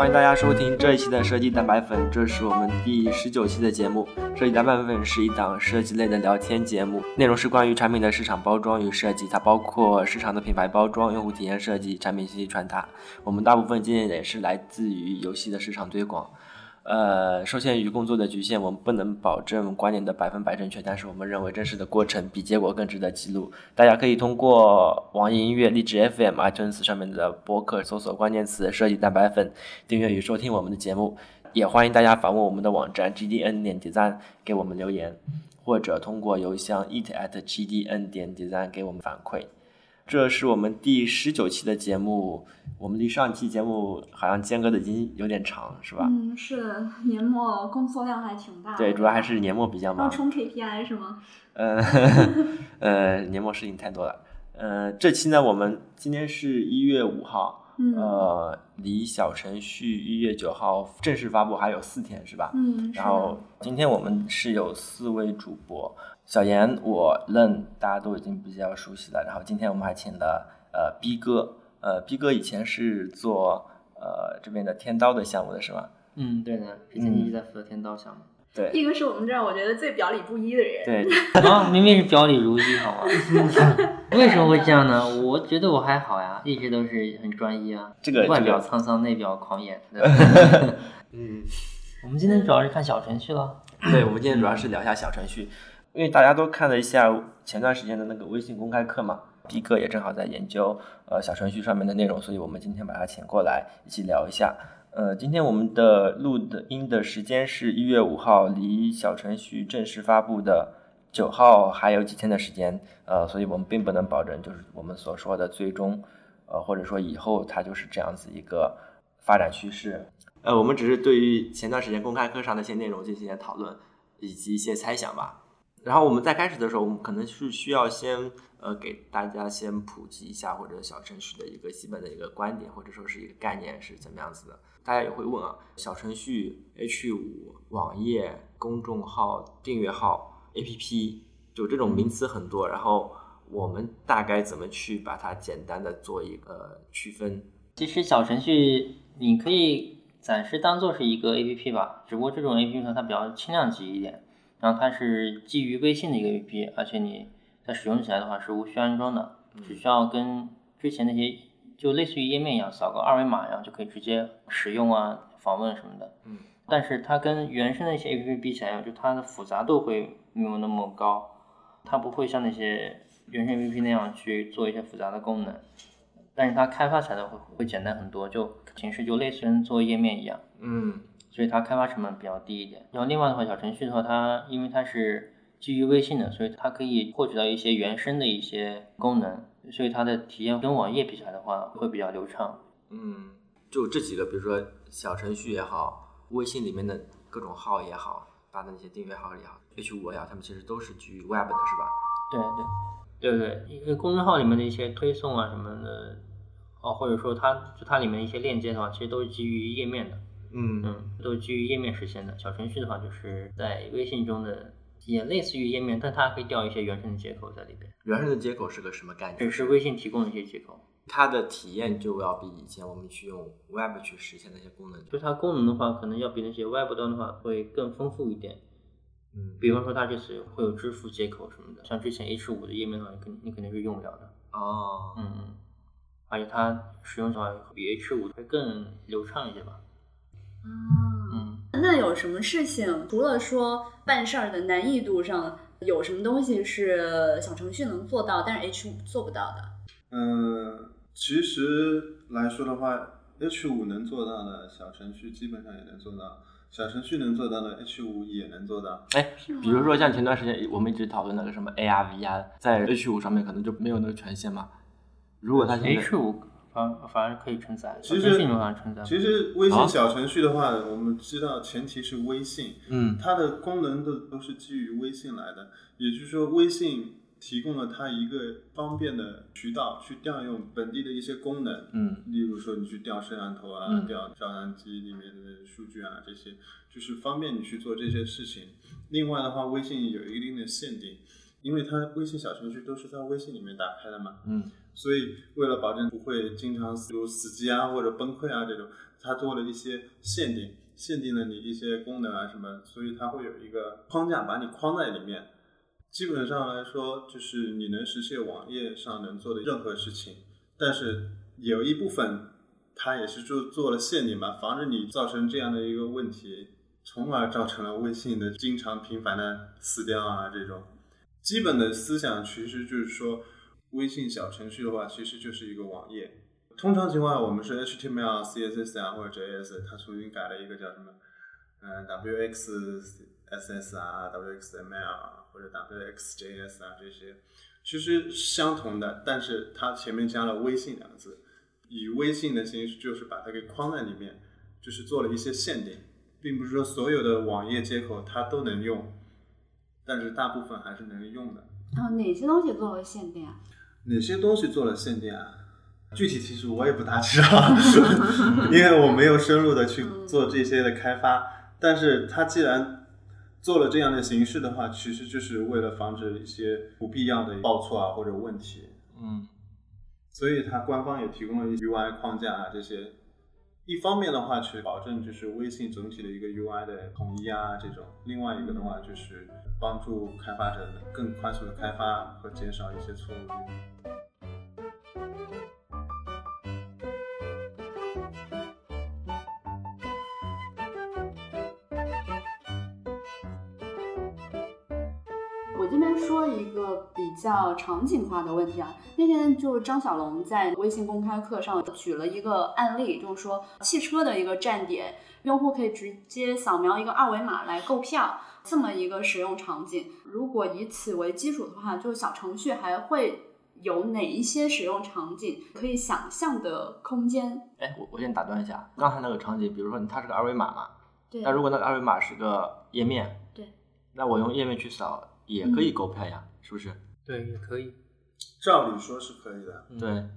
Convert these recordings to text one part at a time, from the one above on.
欢迎大家收听这一期的设计蛋白粉，这是我们第十九期的节目。设计蛋白粉是一档设计类的聊天节目，内容是关于产品的市场包装与设计，它包括市场的品牌包装、用户体验设计、产品信息传达。我们大部分经验也是来自于游戏的市场推广。呃，受限于工作的局限，我们不能保证观点的百分百正确，但是我们认为真实的过程比结果更值得记录。大家可以通过网易音乐、荔枝 FM、iTunes 上面的播客搜索关键词“设计蛋白粉”，订阅与收听我们的节目。也欢迎大家访问我们的网站 gdn 点 design 给我们留言，或者通过邮箱 eat at gdn 点 design 给我们反馈。这是我们第十九期的节目，我们离上期节目好像间隔的已经有点长，是吧？嗯，是年末工作量还挺大。对，主要还是年末比较忙。要冲 KPI 是吗？呃，呃，年末事情太多了。呃，这期呢，我们今天是一月五号，呃，离小程序一月九号正式发布还有四天，是吧？嗯。然后今天我们是有四位主播。小严，我认大家都已经比较熟悉了。然后今天我们还请了呃 B 哥，呃 B 哥以前是做呃这边的天刀的项目的是吗？嗯，对的，之前一直在负责天刀项目。对，B 哥是我们这儿我觉得最表里不一的人。对，啊，明明是表里如一，好吗？为什么会这样呢？我觉得我还好呀，一直都是很专一啊。这个外表沧桑，内表狂野。对 嗯，我们今天主要是看小程序了。对，我们今天主要是聊一下小程序。因为大家都看了一下前段时间的那个微信公开课嘛，B 哥也正好在研究呃小程序上面的内容，所以我们今天把他请过来一起聊一下。呃，今天我们的录的音的时间是一月五号，离小程序正式发布的九号还有几天的时间，呃，所以我们并不能保证就是我们所说的最终，呃，或者说以后它就是这样子一个发展趋势。呃，我们只是对于前段时间公开课上的一些内容进行一些讨论以及一些猜想吧。然后我们在开始的时候，我们可能是需要先呃给大家先普及一下或者小程序的一个基本的一个观点或者说是一个概念是怎么样子的。大家也会问啊，小程序、H 五、网页、公众号、订阅号、APP，就这种名词很多。然后我们大概怎么去把它简单的做一个区分？其实小程序你可以暂时当做是一个 APP 吧，只不过这种 APP 呢它比较轻量级一点。然后它是基于微信的一个 APP，而且你在使用起来的话是无需安装的，只需要跟之前那些就类似于页面一样，扫个二维码，然后就可以直接使用啊、访问什么的。嗯。但是它跟原生的一些 APP 比起来，就它的复杂度会没有那么高，它不会像那些原生 APP 那样去做一些复杂的功能，但是它开发起来的会会简单很多，就形式就类似于做页面一样。嗯。所以它开发成本比较低一点。然后另外的话，小程序的话，它因为它是基于微信的，所以它可以获取到一些原生的一些功能，所以它的体验跟网页比起来的话，会比较流畅。嗯，就这几个，比如说小程序也好，微信里面的各种号也好，发的那些订阅号也好，H 五也好，他们其实都是基于 Web 的，是吧？对对对对，因为公众号里面的一些推送啊什么的，哦，或者说它就它里面一些链接的话，其实都是基于页面的。嗯嗯，都基于页面实现的。小程序的话，就是在微信中的，也类似于页面，但它可以调一些原生的接口在里边。原生的接口是个什么概念？只是微信提供的一些接口。它的体验就要比以前我们去用 Web 去实现那些功能，就它功能的话，可能要比那些 Web 端的话会更丰富一点。嗯，比方说它这次会有支付接口什么的，像之前 H 五的页面的话，你肯你肯定是用不了的。哦，嗯嗯，而且它使用起来比 H 五会更流畅一些吧。嗯，那有什么事情除了说办事儿的难易度上，有什么东西是小程序能做到，但是 H 五做不到的？嗯，其实来说的话，H 五能做到的，小程序基本上也能做到；小程序能做到的，H 五也能做到。哎，比如说像前段时间我们一直讨论那个什么 AR、VR，在 H 五上面可能就没有那个权限嘛。如果它现在 H 五。反反而可以承载，其实。其实微信小程序的话，我们知道前提是微信，嗯，它的功能都都是基于微信来的，也就是说，微信提供了它一个方便的渠道去调用本地的一些功能，嗯，例如说你去调摄像头啊，调照相机里面的数据啊，这些就是方便你去做这些事情。另外的话，微信有一定的限定。因为它微信小程序都是在微信里面打开的嘛，嗯，所以为了保证不会经常有死机啊或者崩溃啊这种，它做了一些限定，限定了你一些功能啊什么，所以它会有一个框架把你框在里面。基本上来说，就是你能实现网页上能做的任何事情，但是有一部分它也是做做了限定嘛，防止你造成这样的一个问题，从而造成了微信的经常频繁的死掉啊这种。基本的思想其实就是说，微信小程序的话，其实就是一个网页。通常情况下，我们是 HTML、CSS 啊或者 JS，它重新改了一个叫什么，嗯，WXSS 啊、WXML。或者 WXJS 啊这些，其实相同的，但是它前面加了微信两个字，以微信的形式就是把它给框在里面，就是做了一些限定，并不是说所有的网页接口它都能用，但是大部分还是能用的。啊，哪些东西作为限定啊？哪些东西做了限定啊？具体其实我也不大知道，因为我没有深入的去做这些的开发，但是它既然做了这样的形式的话，其实就是为了防止一些不必要的报错啊或者问题。嗯，所以它官方也提供了一 UI 框架啊这些。一方面的话，去保证就是微信整体的一个 UI 的统一啊这种；另外一个的话，就是帮助开发者更快速的开发和减少一些错误。率比较场景化的问题啊，那天就是张小龙在微信公开课上举了一个案例，就是说汽车的一个站点，用户可以直接扫描一个二维码来购票，这么一个使用场景。如果以此为基础的话，就小程序还会有哪一些使用场景可以想象的空间？哎，我我先打断一下，刚才那个场景，比如说它是个二维码嘛，对。那如果那个二维码是个页面，对。那我用页面去扫。也可以购票呀，是不是？对，也可以。照理说是可以的。对，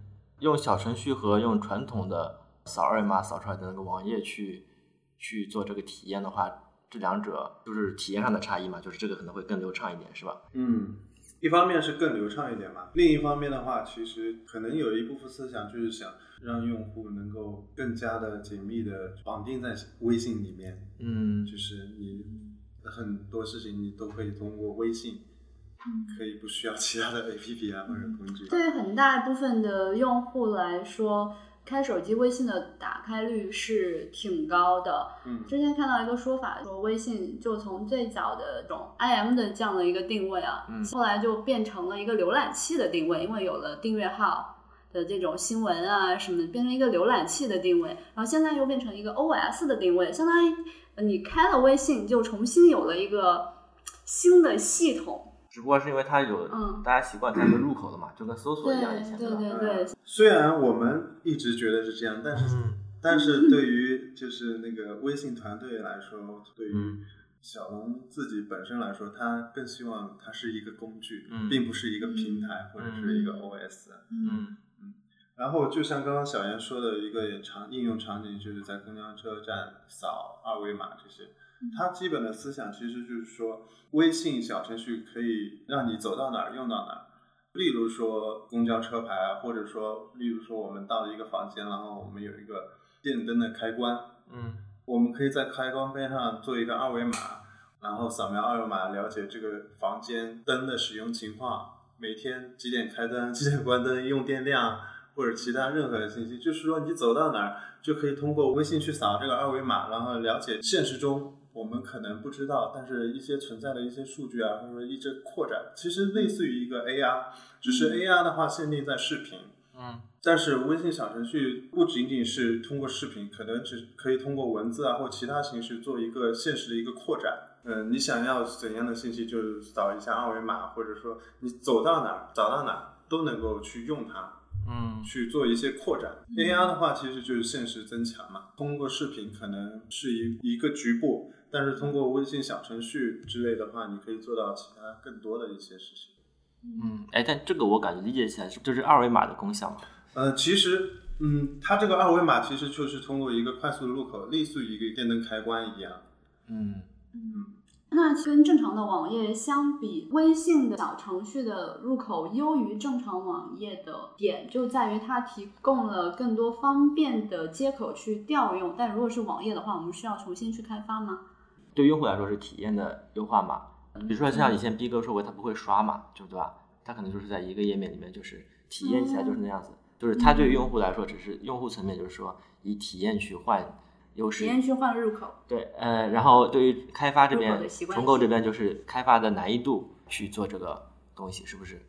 用小程序和用传统的扫二维码扫出来的那个网页去去做这个体验的话，这两者就是体验上的差异嘛，就是这个可能会更流畅一点，是吧？嗯，一方面是更流畅一点嘛，另一方面的话，其实可能有一部分思想就是想让用户能够更加的紧密的绑定在微信里面。嗯，就是你。很多事情你都可以通过微信，可以不需要其他的 A P P 啊或者工具。对于很大一部分的用户来说，开手机微信的打开率是挺高的。嗯，之前看到一个说法，说微信就从最早的这种 I M 的这样的一个定位啊，后来就变成了一个浏览器的定位，因为有了订阅号的这种新闻啊什么，变成一个浏览器的定位，然后现在又变成一个 O S 的定位，相当于。你开了微信，就重新有了一个新的系统。只不过是因为它有，嗯，大家习惯它一个入口的嘛，就跟搜索一样以前对对对。虽然我们一直觉得是这样，但是，但是对于就是那个微信团队来说，对于小龙自己本身来说，他更希望它是一个工具，并不是一个平台或者是一个 OS。嗯。然后就像刚刚小严说的一个场应用场景，就是在公交车站扫二维码这些，它基本的思想其实就是说，微信小程序可以让你走到哪儿用到哪儿。例如说公交车牌，或者说，例如说我们到了一个房间，然后我们有一个电灯的开关，嗯，我们可以在开关边上做一个二维码，然后扫描二维码了解这个房间灯的使用情况，每天几点开灯，几点关灯，用电量。或者其他任何的信息，就是说你走到哪儿就可以通过微信去扫这个二维码，然后了解现实中我们可能不知道，但是一些存在的一些数据啊，或者说一直扩展，其实类似于一个 AR，只是 AR 的话限定在视频，嗯，但是微信小程序不仅仅是通过视频，可能只可以通过文字啊或其他形式做一个现实的一个扩展。嗯，你想要怎样的信息就扫一下二维码，或者说你走到哪儿找到哪儿都能够去用它。嗯，去做一些扩展。AR 的话，其实就是现实增强嘛。通过视频可能是一一个局部，但是通过微信小程序之类的话，你可以做到其他更多的一些事情。嗯，哎，但这个我感觉理解起来是就是二维码的功效嘛。呃，其实，嗯，它这个二维码其实就是通过一个快速入口，类似于一个电灯开关一样。嗯嗯。那跟正常的网页相比，微信的小程序的入口优于正常网页的点就在于它提供了更多方便的接口去调用。但如果是网页的话，我们需要重新去开发吗？对用户来说是体验的优化嘛？比如说像以前逼哥说过，他不会刷嘛，就对吧？他可能就是在一个页面里面，就是体验起来就是那样子，就是他对于用户来说，只是用户层面就是说以体验去换优势。体验去换入口。对，呃，然后对于开发这边重构这边就是开发的难易度去做这个东西，是不是？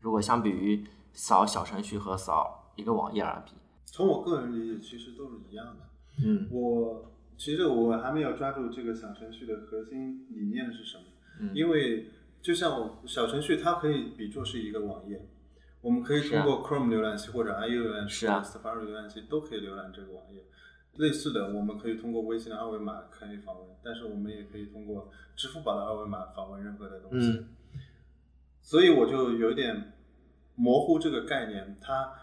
如果相比于扫小程序和扫一个网页而比，从我个人理解，其实都是一样的。嗯我其实我还没有抓住这个小程序的核心理念是什么，嗯因为就像我小程序，它可以比作是一个网页，我们可以通过 Chrome 浏览器或者 IE 浏览器啊或者 Safari 浏览器都可以浏览这个网页。类似的，我们可以通过微信的二维码可以访问，但是我们也可以通过支付宝的二维码访问任何的东西。嗯所以我就有一点模糊这个概念。它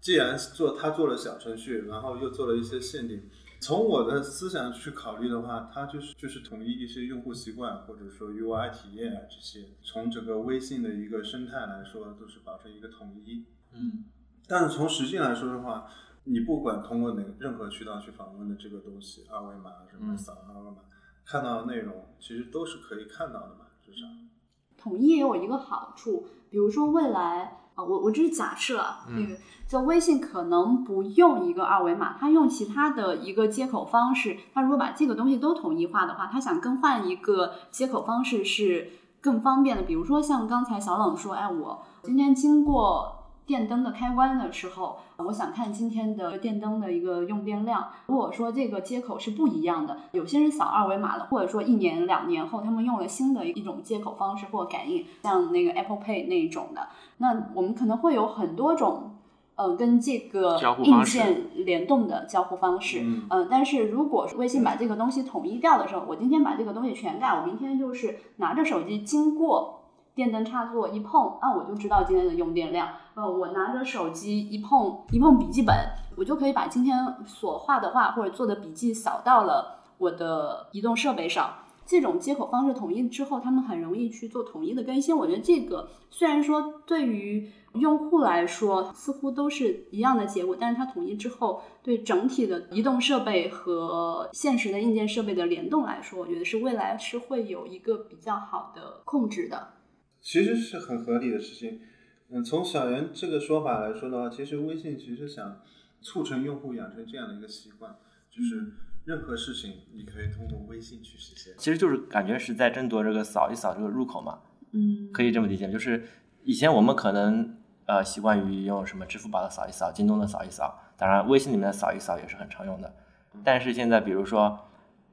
既然做它做了小程序，然后又做了一些限定，从我的思想去考虑的话，它就是就是统一一些用户习惯或者说 UI 体验啊这些，从整个微信的一个生态来说，都是保持一个统一。嗯但是从实际来说的话，你不管通过哪任何渠道去访问的这个东西，二维码什么嗯扫二维码，看到的内容其实都是可以看到的嘛，至少。统一也有一个好处，比如说未来啊，我我这是假设那个就微信可能不用一个二维码，它用其他的一个接口方式，它如果把这个东西都统一化的话，它想更换一个接口方式是更方便的。比如说像刚才小冷说，哎，我今天经过。电灯的开关的时候，我想看今天的电灯的一个用电量。如果说这个接口是不一样的，有些人扫二维码了，或者说一年两年后他们用了新的一种接口方式或感应，像那个 Apple Pay 那一种的，那我们可能会有很多种。呃，跟这个硬件联动的交互方式，嗯呃，但是如果微信把这个东西统一掉的时候，我今天把这个东西全改，我明天就是拿着手机经过电灯插座一碰，啊，我就知道今天的用电量。呃，我拿着手机一碰一碰笔记本，我就可以把今天所画的画或者做的笔记扫到了我的移动设备上。这种接口方式统一之后，他们很容易去做统一的更新。我觉得这个虽然说对于用户来说似乎都是一样的结果，但是它统一之后，对整体的移动设备和现实的硬件设备的联动来说，我觉得是未来是会有一个比较好的控制的。其实是很合理的事情。嗯，从小袁这个说法来说的话，其实微信其实想促成用户养成这样的一个习惯，就是任何事情你可以通过微信去实现。其实就是感觉是在争夺这个扫一扫这个入口嘛，嗯，可以这么理解，就是以前我们可能呃习惯于用什么支付宝的扫一扫、京东的扫一扫，当然微信里面的扫一扫也是很常用的。但是现在比如说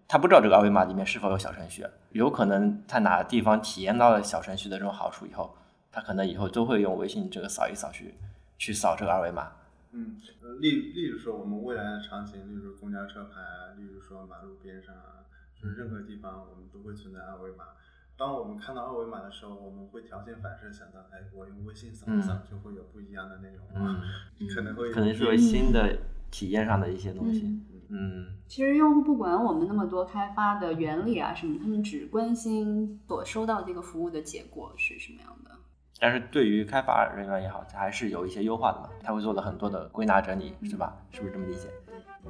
他不知道这个二维码里面是否有小程序，有可能他哪个地方体验到了小程序的这种好处以后，他可能以后都会用微信这个扫一扫去去扫这个二维码。嗯，呃例例如说我们未来的场景，例如公交车牌啊，例如说马路边上啊，就是任何地方我们都会存在二维码。当我们看到二维码的时候，我们会条件反射想到，哎，我用微信扫一扫就会有不一样的内容，嗯，可能会可能是有新的体验上的一些东西。嗯嗯，其实用户不管我们那么多开发的原理啊什么，他们只关心所收到这个服务的结果是什么样的。但是对于开发人员也好，他还是有一些优化的嘛，他会做了很多的归纳整理，是吧？是不是这么理解？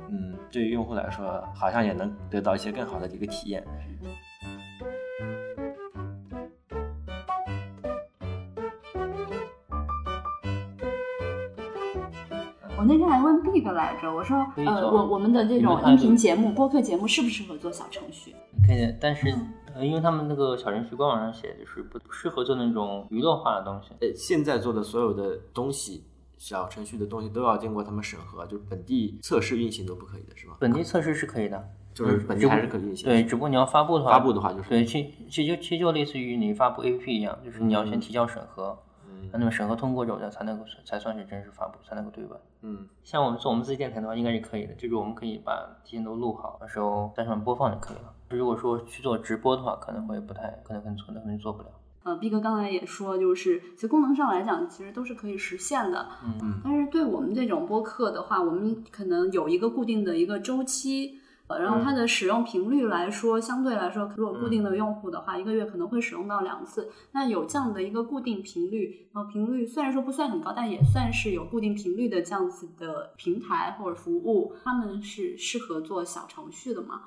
嗯，对于用户来说，好像也能得到一些更好的一个体验。我那天还问 Big 来着，我说，呃，我我们的这种音频节目、播客节目适不适合做小程序？可以的，但是呃，因为他们那个小程序官网上写，就是不不适合做那种娱乐化的东西。呃，现在做的所有的东西，小程序的东西都要经过他们审核，就是本地测试运行都不可以的，是吧？本地测试是可以的，就是本地还是可以运行。对，只不过你要发布的话，发布的话就是对，其其实就其实就类似于你发布 APP 一样，就是你要先提交审核，嗯那么审核通过之后，才能够才算是正式发布，才能够对外。嗯像我们做我们自己电台的话，应该是可以的，就是我们可以把提前都录好，到时候在上面播放就可以了。如果说去做直播的话，可能会不太，可能可能做不了。呃毕哥刚才也说，就是其实功能上来讲，其实都是可以实现的。嗯嗯但是对我们这种播客的话，我们可能有一个固定的一个周期，呃然后它的使用频率来说，相对来说，如果固定的用户的话，一个月可能会使用到两次。那有这样的一个固定频率，然后频率虽然说不算很高，但也算是有固定频率的这样子的平台或者服务，他们是适合做小程序的吗？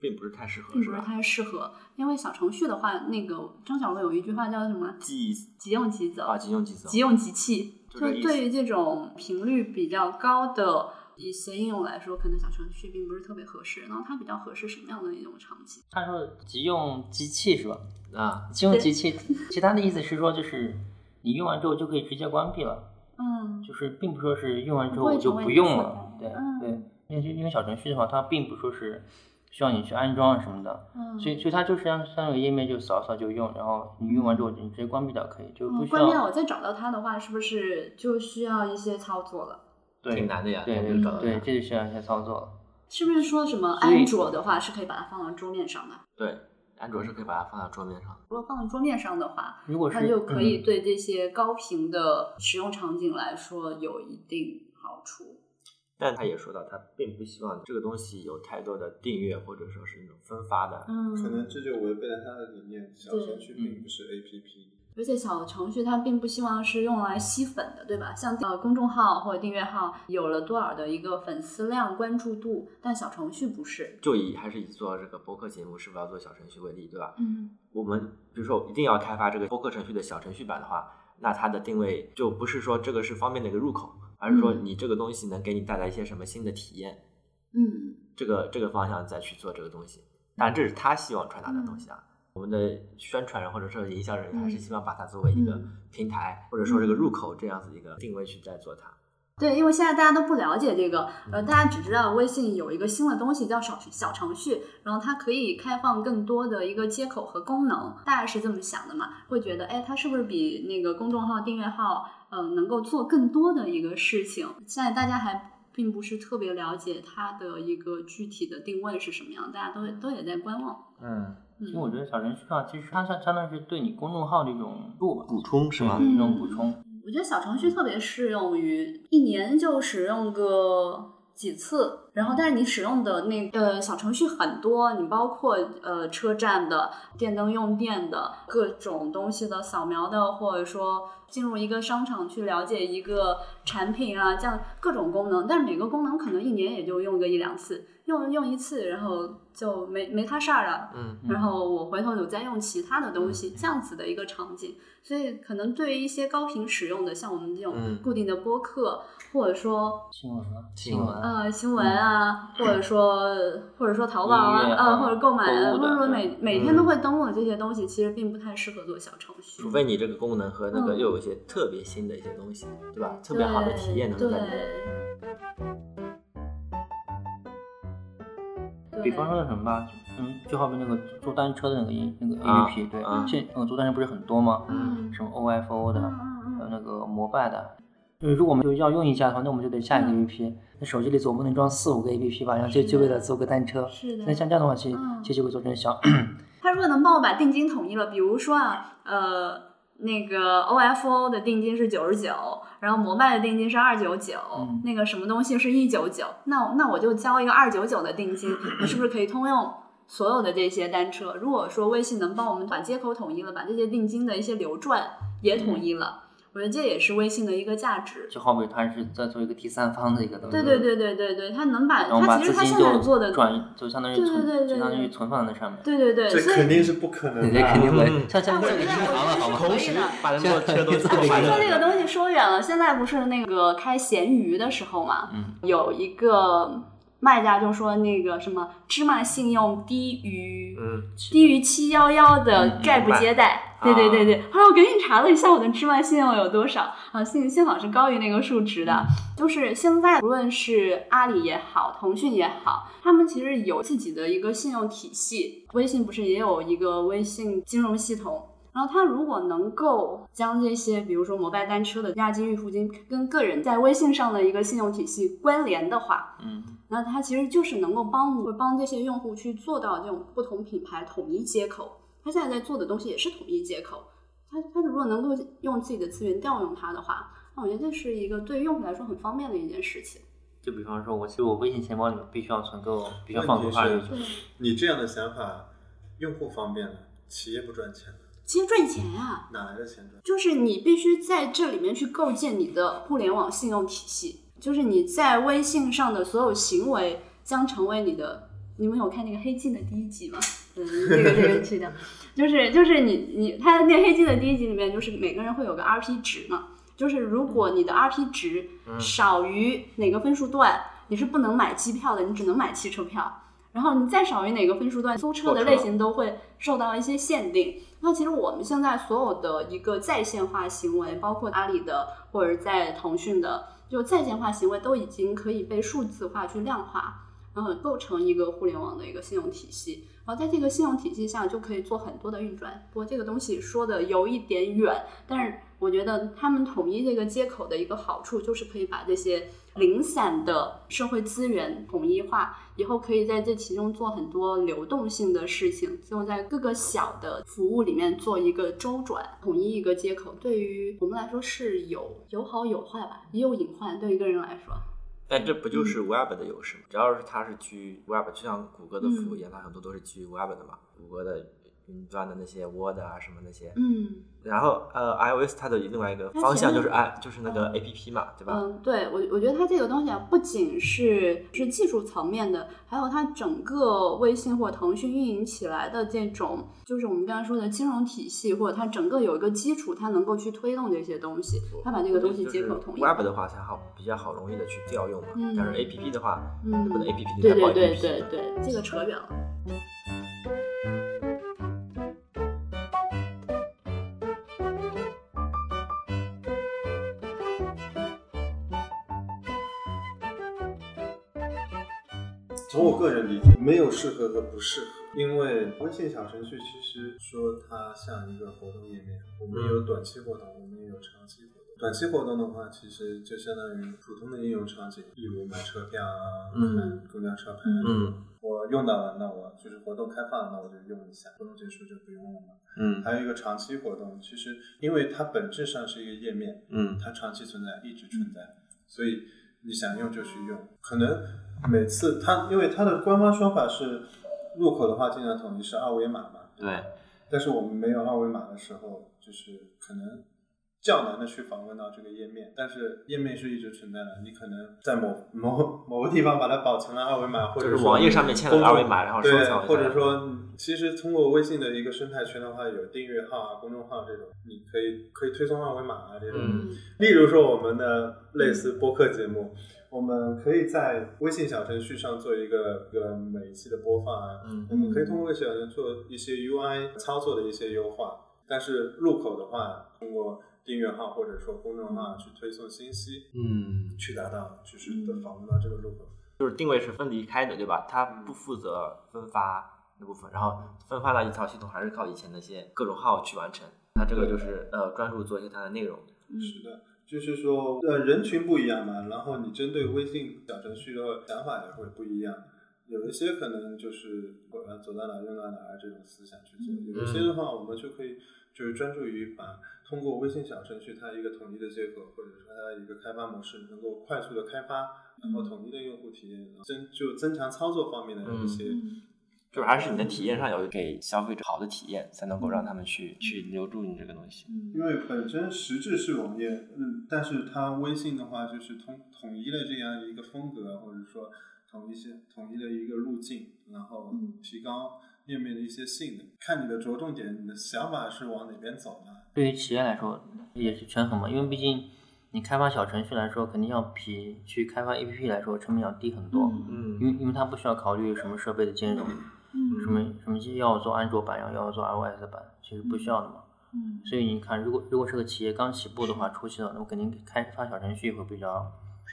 并不是太适合，并不是？太适合，因为小程序的话，那个张小龙有一句话叫什么？记即用即走啊，即用即走。即用即弃。就对于这种频率比较高的一些应用来说，可能小程序并不是特别合适。然后它比较合适什么样的一种场景？他说即用机器是吧？啊，即用机器，其他的意思是说就是你用完之后就可以直接关闭了，嗯，就是并不说是用完之后我就不用了。对嗯对，因为因为小程序的话，它并不说是需要你去安装啊什么的，嗯所以所以它就是像像有个页面就扫扫就用，然后你用完之后你直接关闭掉可以，就不嗯，需关键要我再找到它的话，是不是就需要一些操作了？对挺难的呀，对这个找到对，这就需要一些操作了。是不是说什么安卓的话是可以把它放到桌面上的？对，安卓是可以把它放到桌面上的。如果放到桌面上的话，如果是它就可以嗯对这些高频的使用场景来说有一定好处。但他也说到，他并不希望这个东西有太多的订阅或者说是那种分发的。嗯，可能这就违背了他的理念。小程序并不是 APP，而且小程序它并不希望是用来吸粉的，对吧？像呃公众号或者订阅号有了多少的一个粉丝量、关注度，但小程序不是。就以还是以做这个播客节目是否要做小程序为例，对吧？嗯我们比如说一定要开发这个播客程序的小程序版的话，那它的定位就不是说这个是方便的一个入口，而是说嗯你这个东西能给你带来一些什么新的体验，嗯这个这个方向再去做这个东西。当然，这是他希望传达的东西啊。我们的宣传人或者说营销人员还是希望把它作为一个嗯平台，或者说这个入口这样子一个定位去在做它。对，因为现在大家都不了解这个，呃，大家只知道微信有一个新的东西叫小小程序，然后它可以开放更多的一个接口和功能，大家是这么想的嘛？会觉得，哎，它是不是比那个公众号、订阅号，嗯、能够做更多的一个事情？现在大家还并不是特别了解它的一个具体的定位是什么样，大家都都也在观望。嗯，其实我觉得小程序啊，其实它相相当于是对你公众号的一种入吧，补充是吗？一种补充。我觉得小程序特别适用于一年就使用个几次，然后但是你使用的那呃小程序很多，你包括呃车站的、电灯用电的各种东西的扫描的，或者说进入一个商场去了解一个产品啊，这样各种功能，但是每个功能可能一年也就用个一两次，用用一次，然后就没没他事儿了。嗯，然后我回头有再用其他的东西，这样子的一个场景，所以可能对于一些高频使用的，像我们这种嗯。固定的播客，或者说新闻啊，新闻。呃新闻啊，或者说或者说淘宝啊，呃啊或者购买或者说每每天都会登录的这些东西，其实并不太适合做小程序。除。非你这个功能和那个嗯。又有一些特别新的一些东西，对吧？特别好的体验能够在里面。比方说什么吧，嗯，就好比那个租单车的那个音那个啊 APP，对啊，现那个坐单车不是很多吗？嗯什么 OFO 的，嗯还有嗯那个摩拜的。就是如果我们就要用一家的话，那我们就得下一个嗯 APP。那手机里总不能装四五个 APP 吧？然后就就为了租个单车。是的那像这样的话，其其实就会做成小。他如果能帮我把定金统一了，比如说啊，呃，那个 OFO 的定金是九十九，然后摩拜的定金是二九九嗯，那个什么东西是一九九，那那我就交一个二九九的定金，我是不是可以通用所有的这些单车？如果说微信能帮我们把接口统一了，把这些定金的一些流转也统一了，我觉得这也是微信的一个价值。就好比它是在做一个第三方的一个东西。对对对对对对，它能把它其实它现在做的就，转，就相当于对对对存，就相当于存放在上面。对对对，这肯定是不可能的。这肯定会嗯像像啊我觉得这个银行了，好吗？同时把那么多车都 这个做这个。东西说远了，现在不是那个开闲鱼的时候嘛，嗯有一个卖家就说那个什么芝麻信用低于、嗯，低于七幺幺的概不接待，对对对对。后来我赶紧查了一下我的芝麻信用有多少啊，幸幸好是高于那个数值的。就是现在无论是阿里也好，腾讯也好，他们其实有自己的一个信用体系。微信不是也有一个微信金融系统？然后他如果能够将这些，比如说摩拜单车的押金、预付金跟个人在微信上的一个信用体系关联的话，嗯，那他其实就是能够帮会帮这些用户去做到这种不同品牌统一接口。他现在在做的东西也是统一接口。他他如果能够用自己的资源调用它的话，那我觉得这是一个对用户来说很方便的一件事情。就比方说我其实我微信钱包里面必须要存够，必须要放够二六九。你这样的想法，用户方便了，企业不赚钱了，其实赚钱呀、哪来的钱赚？就是你必须在这里面去构建你的互联网信用体系，就是你在微信上的所有行为将成为你的。你们有看那个《黑镜》的第一集吗？嗯，这个这个去掉，就是就是你你他那《黑镜》的第一集里面，就是每个人会有个 RP 值嘛，就是如果你的 RP 值少于哪个分数段，你是不能买机票的，你只能买汽车票。然后你再少于哪个分数段，租车的类型都会受到一些限定。那其实我们现在所有的一个在线化行为，包括阿里的或者在腾讯的，就在线化行为都已经可以被数字化去量化，然后构成一个互联网的一个信用体系。然后在这个信用体系下就可以做很多的运转。不过这个东西说的有一点远，但是我觉得他们统一这个接口的一个好处就是可以把这些零散的社会资源统一化，以后可以在这其中做很多流动性的事情，就在各个小的服务里面做一个周转，统一一个接口，对于我们来说是有有好有坏吧，也有隐患，对一个人来说。但这不就是 Web 的优势吗？只要是它是基于 Web，就像谷歌的服务一样，它很多都是基于 Web 的嘛。谷歌的云端的那些 Word 啊什么那些，嗯。然后呃，iOS 它的另外一个方向就是 i 就是那个 APP 嘛，对吧？嗯，对我我觉得它这个东西啊，不仅是是技术层面的，还有它整个微信或腾讯运营起来的这种，就是我们刚才说的金融体系，或者它整个有一个基础，它能够去推动这些东西，它把这个东西接口统一。Web 的话才好比较好容易的去调用嘛，嗯但是 APP 的话，嗯不能 APP 里对对对对，这个扯远了。从我个人理解，没有适合和不适合，因为微信小程序其实说它像一个活动页面，我们有短期活动，我们也有长期活动。短期活动的话，其实就相当于普通的应用场景，例如买车票啊、嗯看公交车牌啊。嗯我用到了，那我就是活动开放，那我就用一下，活动结束就不用了嘛。嗯还有一个长期活动，其实因为它本质上是一个页面，嗯它长期存在，一直存在，所以你想用就去用。可能每次它，因为它的官方说法是入口的话，尽量统一是二维码嘛。对，但是我们没有二维码的时候，就是可能较难的去访问到这个页面，但是页面是一直存在的。你可能在某某某个地方把它保存了二维码，或者就是网页上面嵌了二维码，然后收对，或者说，其实通过微信的一个生态圈的话，有订阅号啊、公众号这种，你可以可以推送二维码啊这种。嗯例如说我们的类似播客节目，我们可以在微信小程序上做一个一个每一期的播放啊，嗯我们可以通过微信小程序做一些 UI 操作的一些优化，但是入口的话，通过订阅号或者说公众号去推送信息，嗯，去达到就是的访问到这个入口。就是定位是分离开的，对吧？它不负责分发那部分，然后分发那一套系统还是靠以前那些各种号去完成。它这个就是呃专注做一些它的内容。是的，就是说，呃，人群不一样嘛，然后你针对微信小程序的想法也会不一样。有一些可能就是呃走到哪用到哪儿这种思想去做，有一些的话，我们就可以就是专注于把通过微信小程序它一个统一的接口，或者说它一个开发模式，能够快速的开发，然后统一的用户体验，然后增就增强操作方面的一些。就是还是你的体验上有给消费者好的体验，才能够让他们去去留住你这个东西。因为本身实质是网页，嗯，但是它微信的话就是统统一了这样一个风格，或者说统一些统一的一个路径，然后提高页面的一些性能。看你的着重点，你的想法是往哪边走呢？对于企业来说也是权衡嘛，因为毕竟你开发小程序来说，肯定要比去开发 APP 来说成本要低很多，嗯因为因为它不需要考虑什么设备的兼容，什么什么要做安卓版，要要做 iOS 版，其实不需要的嘛。嗯所以你看，如果如果是个企业刚起步的话，初期的，那我肯定开发小程序会比较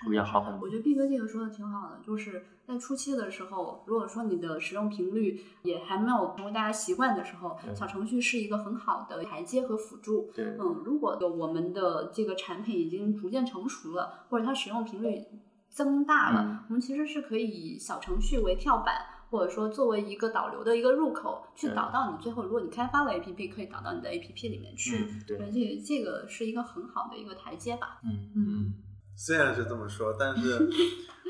会比较好很多。我觉得毕哥这个说的挺好的，就是在初期的时候，如果说你的使用频率也还没有成为大家习惯的时候，小程序是一个很好的台阶和辅助。对嗯，如果我们的这个产品已经逐渐成熟了，或者它使用频率增大了，嗯我们其实是可以以小程序为跳板。或者说作为一个导流的一个入口，去导到你最后，如果你开发了 APP，可以导到你的 APP 里面去。嗯，对，这这个是一个很好的一个台阶吧。嗯嗯虽然是这么说，但是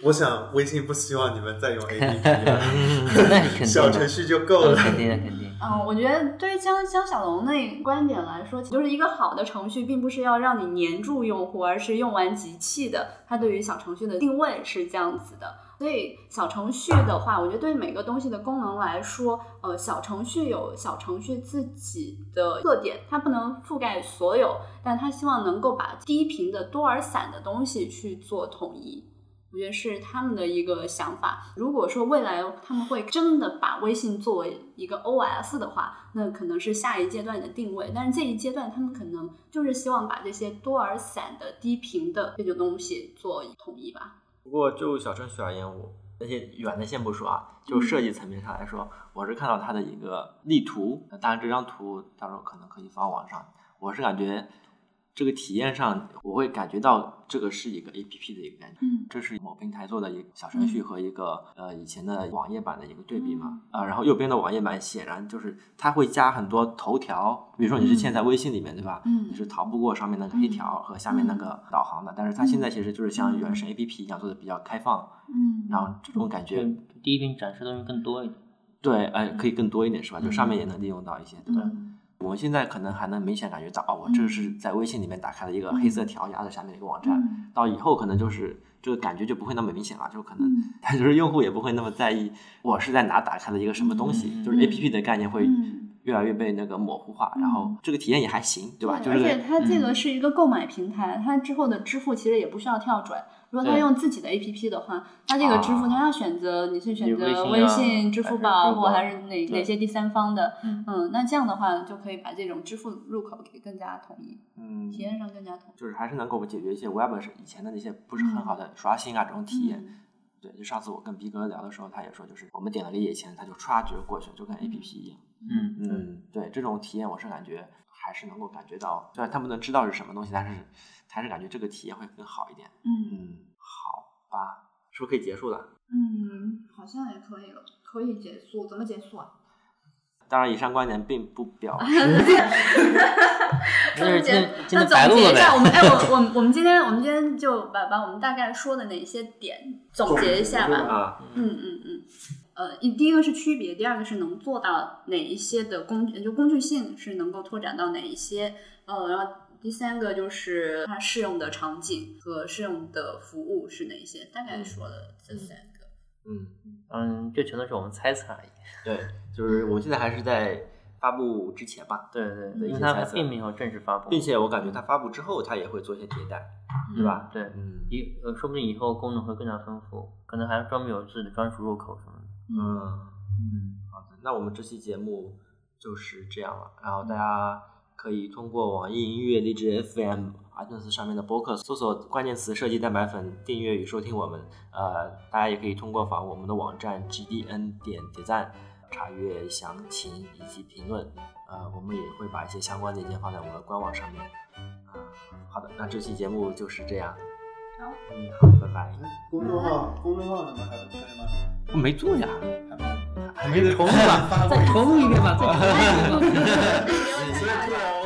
我想微信不希望你们再用 APP 了，那是肯定 小程序就够了。肯定的，肯定。嗯，我觉得对于江江小龙那观点来说，就是一个好的程序，并不是要让你黏住用户，而是用完即弃的。它对于小程序的定位是这样子的。所以小程序的话，我觉得对每个东西的功能来说，呃，小程序有小程序自己的特点，它不能覆盖所有，但它希望能够把低频的多而散的东西去做统一。我觉得是他们的一个想法。如果说未来他们会真的把微信作为一个 OS 的话，那可能是下一阶段的定位。但是这一阶段他们可能就是希望把这些多而散的低频的这种东西做统一吧。不过就小程序而言，我那些远的先不说啊，就设计层面上来说，我是看到它的一个例图。当然，这张图到时候可能可以发网上。我是感觉这个体验上，我会感觉到这个是一个 A P P 的一个感觉。嗯这是某平台做的一个小程序和一个呃以前的网页版的一个对比嘛。啊，然后右边的网页版显然就是它会加很多头条，比如说你是现在微信里面对吧？嗯你是逃不过上面那个黑条和下面那个导航的，但是它现在其实就是像原生 A P P 一样做的比较开放，嗯然后这种感觉第一屏展示的东西更多一点。对，哎，可以更多一点是吧？就上面也能利用到一些，对吧？嗯我们现在可能还能明显感觉到，哦，我这是在微信里面打开了一个黑色条压在下面的一个网站，嗯。到以后可能就是这个感觉就不会那么明显了，就可能嗯。它就是用户也不会那么在意我是在哪打开了一个什么东西，嗯就是 A P P 的概念会嗯。越来越被那个模糊化，然后这个体验也还行，对吧？就而且它这个是一个购买平台，它之后的支付其实也不需要跳转。如果他用自己的 APP 的话，他这个支付他要选择你是选择微信、支付宝或还还是是哪哪些第三方的，嗯嗯，那这样的话就可以把这种支付入口给更加统一，嗯体，验上更加统一。就是还是能够解决一些 Web 是以前的那些不是很好的刷新啊这种体验。嗯对，就上次我跟逼哥聊的时候，他也说，就是我们点了个野签，他就歘就过去了，就跟 A P P 一样。嗯嗯，对，这种体验我是感觉还是能够感觉到，虽然他们能知道是什么东西，但是还是感觉这个体验会更好一点。嗯嗯，好吧，是不是可以结束了？嗯，好像也可以了，可以结束，怎么结束啊？当然，以上观点并不表 示那就是今天今那总结一下，我。们哎，我 我我们今天我们今天就把把我们大概说的哪些点总结一下吧。啊，嗯嗯嗯，呃，一第一个是区别，第二个是能做到哪一些的工具，就工具性是能够拓展到哪一些，呃，然后第三个就是它适用的场景和适用的服务是哪一些，大概说了这三个。嗯，嗯，这全都是我们猜测而已。对，就是我现在还是在发布之前吧，对对对，一因为它并没有正式发布，并且我感觉它发布之后，它也会做一些迭代，对吧？对，嗯以呃，说不定以后功能会更加丰富，可能还专门有自己的专属入口什么的。嗯。嗯，好的，那我们这期节目就是这样了。然后大家可以通过网易音乐、荔枝 FM、iTunes 上面的播客搜索关键词“设计蛋白粉”，订阅与收听我们。呃，大家也可以通过访我们的网站 gdn 点点赞查阅详情以及评论。呃，我们也会把一些相关链接放在我们的官网上面。啊、好的，那这期节目就是这样。好，嗯，好，拜拜。公众号，公众号什么还不开吗？我没做呀，还没还没重再重录一遍吧，再重录一遍吧。